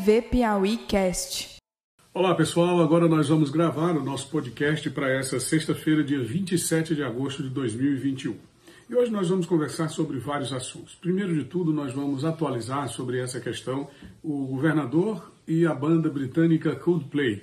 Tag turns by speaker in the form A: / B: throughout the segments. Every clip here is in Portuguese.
A: TV Piauí Cast.
B: Olá pessoal, agora nós vamos gravar o nosso podcast para essa sexta-feira, dia 27 de agosto de 2021. E hoje nós vamos conversar sobre vários assuntos. Primeiro de tudo, nós vamos atualizar sobre essa questão o governador e a banda britânica Coldplay.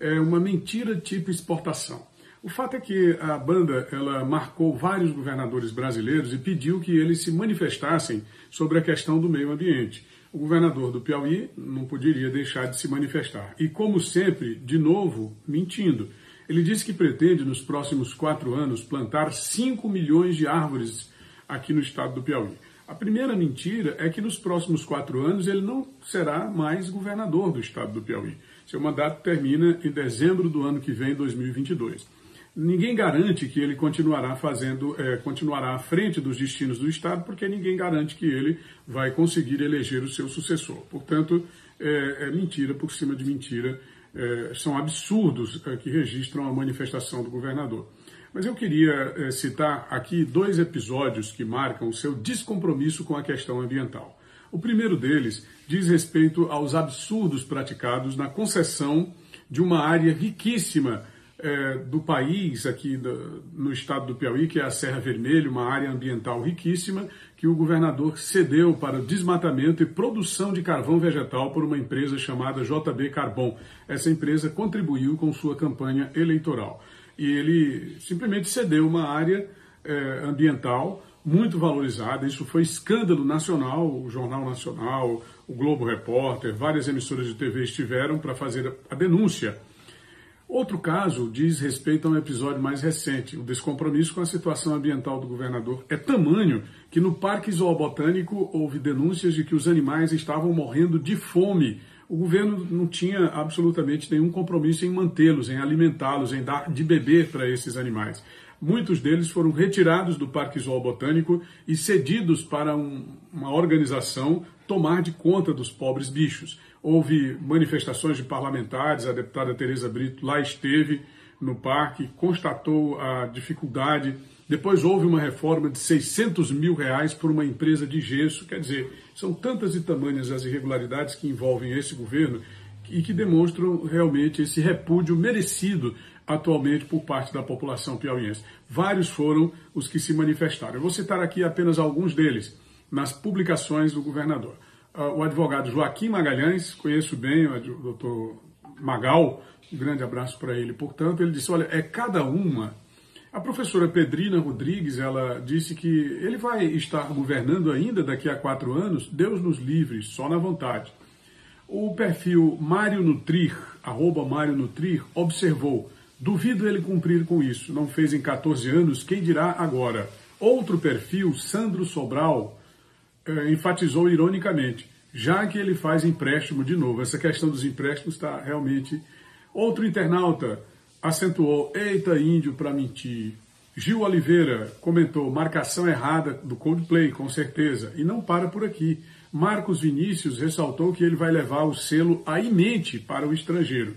B: É uma mentira tipo exportação. O fato é que a banda ela marcou vários governadores brasileiros e pediu que eles se manifestassem sobre a questão do meio ambiente. O governador do Piauí não poderia deixar de se manifestar. E, como sempre, de novo, mentindo. Ele disse que pretende, nos próximos quatro anos, plantar 5 milhões de árvores aqui no estado do Piauí. A primeira mentira é que nos próximos quatro anos ele não será mais governador do estado do Piauí. Seu mandato termina em dezembro do ano que vem, 2022 ninguém garante que ele continuará fazendo, é, continuará à frente dos destinos do Estado, porque ninguém garante que ele vai conseguir eleger o seu sucessor. Portanto, é, é mentira por cima de mentira, é, são absurdos é, que registram a manifestação do governador. Mas eu queria é, citar aqui dois episódios que marcam o seu descompromisso com a questão ambiental. O primeiro deles diz respeito aos absurdos praticados na concessão de uma área riquíssima é, do país, aqui do, no estado do Piauí, que é a Serra Vermelha, uma área ambiental riquíssima, que o governador cedeu para desmatamento e produção de carvão vegetal por uma empresa chamada JB Carbon. Essa empresa contribuiu com sua campanha eleitoral. E ele simplesmente cedeu uma área é, ambiental muito valorizada. Isso foi escândalo nacional. O Jornal Nacional, o Globo Repórter, várias emissoras de TV estiveram para fazer a denúncia Outro caso diz respeito a um episódio mais recente. O descompromisso com a situação ambiental do governador é tamanho que no Parque Zoobotânico houve denúncias de que os animais estavam morrendo de fome. O governo não tinha absolutamente nenhum compromisso em mantê-los, em alimentá-los, em dar de beber para esses animais. Muitos deles foram retirados do Parque Zoobotânico e cedidos para um, uma organização tomar de conta dos pobres bichos. Houve manifestações de parlamentares, a deputada Tereza Brito lá esteve no parque, constatou a dificuldade. Depois houve uma reforma de 600 mil reais por uma empresa de gesso. Quer dizer, são tantas e tamanhas as irregularidades que envolvem esse governo e que demonstram realmente esse repúdio merecido atualmente por parte da população piauiense. Vários foram os que se manifestaram. Eu vou citar aqui apenas alguns deles nas publicações do governador. Ah, o advogado Joaquim Magalhães, conheço bem o doutor Magal, um grande abraço para ele. Portanto, ele disse: olha, é cada uma. A professora Pedrina Rodrigues, ela disse que ele vai estar governando ainda daqui a quatro anos, Deus nos livre, só na vontade. O perfil Mário Nutrir, arroba Mário Nutrir, observou, duvido ele cumprir com isso, não fez em 14 anos, quem dirá agora? Outro perfil, Sandro Sobral, é, enfatizou ironicamente, já que ele faz empréstimo de novo. Essa questão dos empréstimos está realmente. Outro internauta acentuou: eita, índio para mentir. Gil Oliveira comentou: marcação errada do Coldplay, com certeza. E não para por aqui. Marcos Vinícius ressaltou que ele vai levar o selo a mente para o estrangeiro.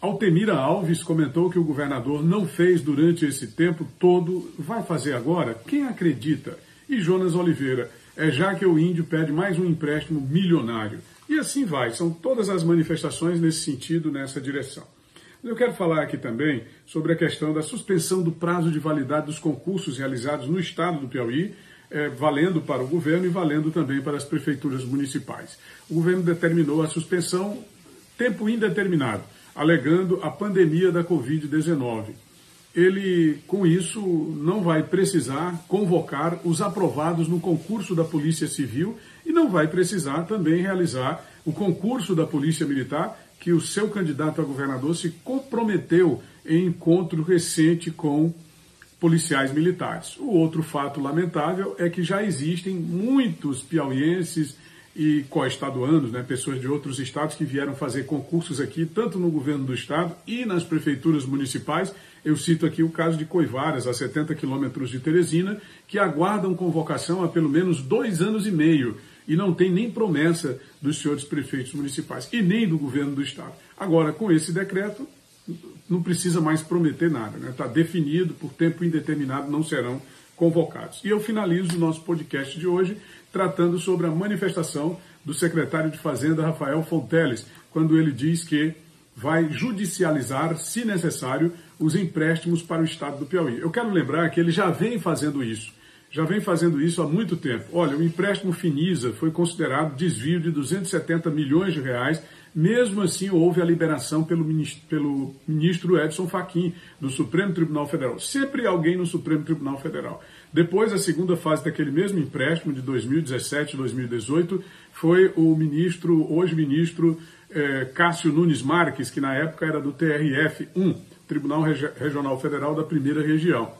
B: Altemira Alves comentou que o governador não fez durante esse tempo todo, vai fazer agora? Quem acredita? E Jonas Oliveira, é já que o índio pede mais um empréstimo milionário. E assim vai, são todas as manifestações nesse sentido, nessa direção. Eu quero falar aqui também sobre a questão da suspensão do prazo de validade dos concursos realizados no estado do Piauí, é, valendo para o governo e valendo também para as prefeituras municipais. O governo determinou a suspensão tempo indeterminado, alegando a pandemia da Covid-19 ele, com isso, não vai precisar convocar os aprovados no concurso da Polícia Civil e não vai precisar também realizar o concurso da Polícia Militar, que o seu candidato a governador se comprometeu em encontro recente com policiais militares. O outro fato lamentável é que já existem muitos piauienses e coestaduanos, né, pessoas de outros estados que vieram fazer concursos aqui, tanto no governo do estado e nas prefeituras municipais. Eu cito aqui o caso de Coivaras, a 70 quilômetros de Teresina, que aguardam convocação há pelo menos dois anos e meio e não tem nem promessa dos senhores prefeitos municipais e nem do governo do estado. Agora, com esse decreto, não precisa mais prometer nada, está né? Tá definido, por tempo indeterminado não serão convocados. E eu finalizo o nosso podcast de hoje tratando sobre a manifestação do secretário de Fazenda, Rafael Fonteles, quando ele diz que vai judicializar, se necessário, os empréstimos para o Estado do Piauí. Eu quero lembrar que ele já vem fazendo isso. Já vem fazendo isso há muito tempo. Olha, o empréstimo Finisa foi considerado desvio de 270 milhões de reais. Mesmo assim, houve a liberação pelo ministro, pelo ministro Edson Fachin, do Supremo Tribunal Federal. Sempre alguém no Supremo Tribunal Federal. Depois, a segunda fase daquele mesmo empréstimo, de 2017 2018, foi o ministro, hoje ministro eh, Cássio Nunes Marques, que na época era do TRF-1, Tribunal Regional Federal da Primeira Região.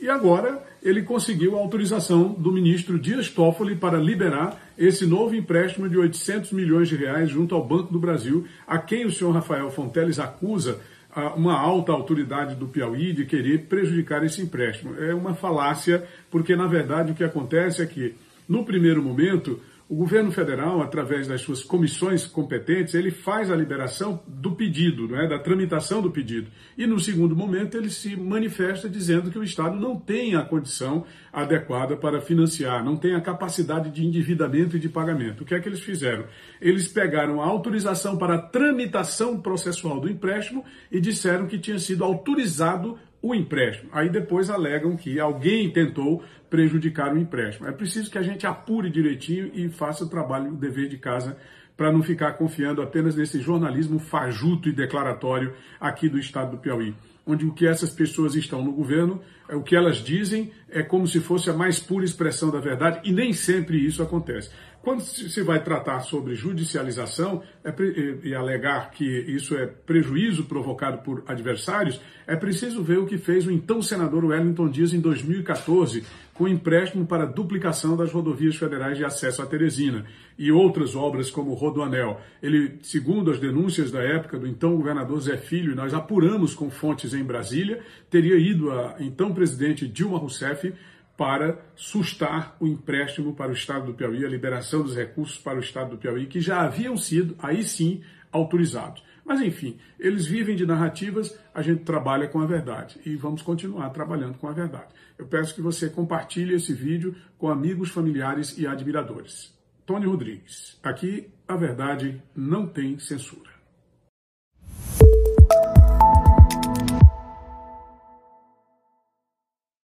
B: E agora ele conseguiu a autorização do ministro Dias Toffoli para liberar esse novo empréstimo de 800 milhões de reais junto ao Banco do Brasil, a quem o senhor Rafael Fonteles acusa uma alta autoridade do Piauí de querer prejudicar esse empréstimo. É uma falácia, porque na verdade o que acontece é que, no primeiro momento, o governo federal, através das suas comissões competentes, ele faz a liberação do pedido, não é? da tramitação do pedido. E no segundo momento ele se manifesta dizendo que o Estado não tem a condição adequada para financiar, não tem a capacidade de endividamento e de pagamento. O que é que eles fizeram? Eles pegaram a autorização para a tramitação processual do empréstimo e disseram que tinha sido autorizado o empréstimo. Aí depois alegam que alguém tentou prejudicar o empréstimo. É preciso que a gente apure direitinho e faça o trabalho, o dever de casa, para não ficar confiando apenas nesse jornalismo fajuto e declaratório aqui do estado do Piauí, onde o que essas pessoas estão no governo, é o que elas dizem é como se fosse a mais pura expressão da verdade e nem sempre isso acontece. Quando se vai tratar sobre judicialização é, e alegar que isso é prejuízo provocado por adversários, é preciso ver o que fez o então senador Wellington Dias em 2014, com empréstimo para duplicação das rodovias federais de acesso à Teresina e outras obras como o Rodoanel. Ele, segundo as denúncias da época do então governador Zé Filho, e nós apuramos com fontes em Brasília, teria ido a então presidente Dilma Rousseff para sustar o empréstimo para o Estado do Piauí, a liberação dos recursos para o Estado do Piauí, que já haviam sido, aí sim, autorizados. Mas, enfim, eles vivem de narrativas, a gente trabalha com a verdade e vamos continuar trabalhando com a verdade. Eu peço que você compartilhe esse vídeo com amigos, familiares e admiradores. Tony Rodrigues. Aqui, a verdade não tem censura.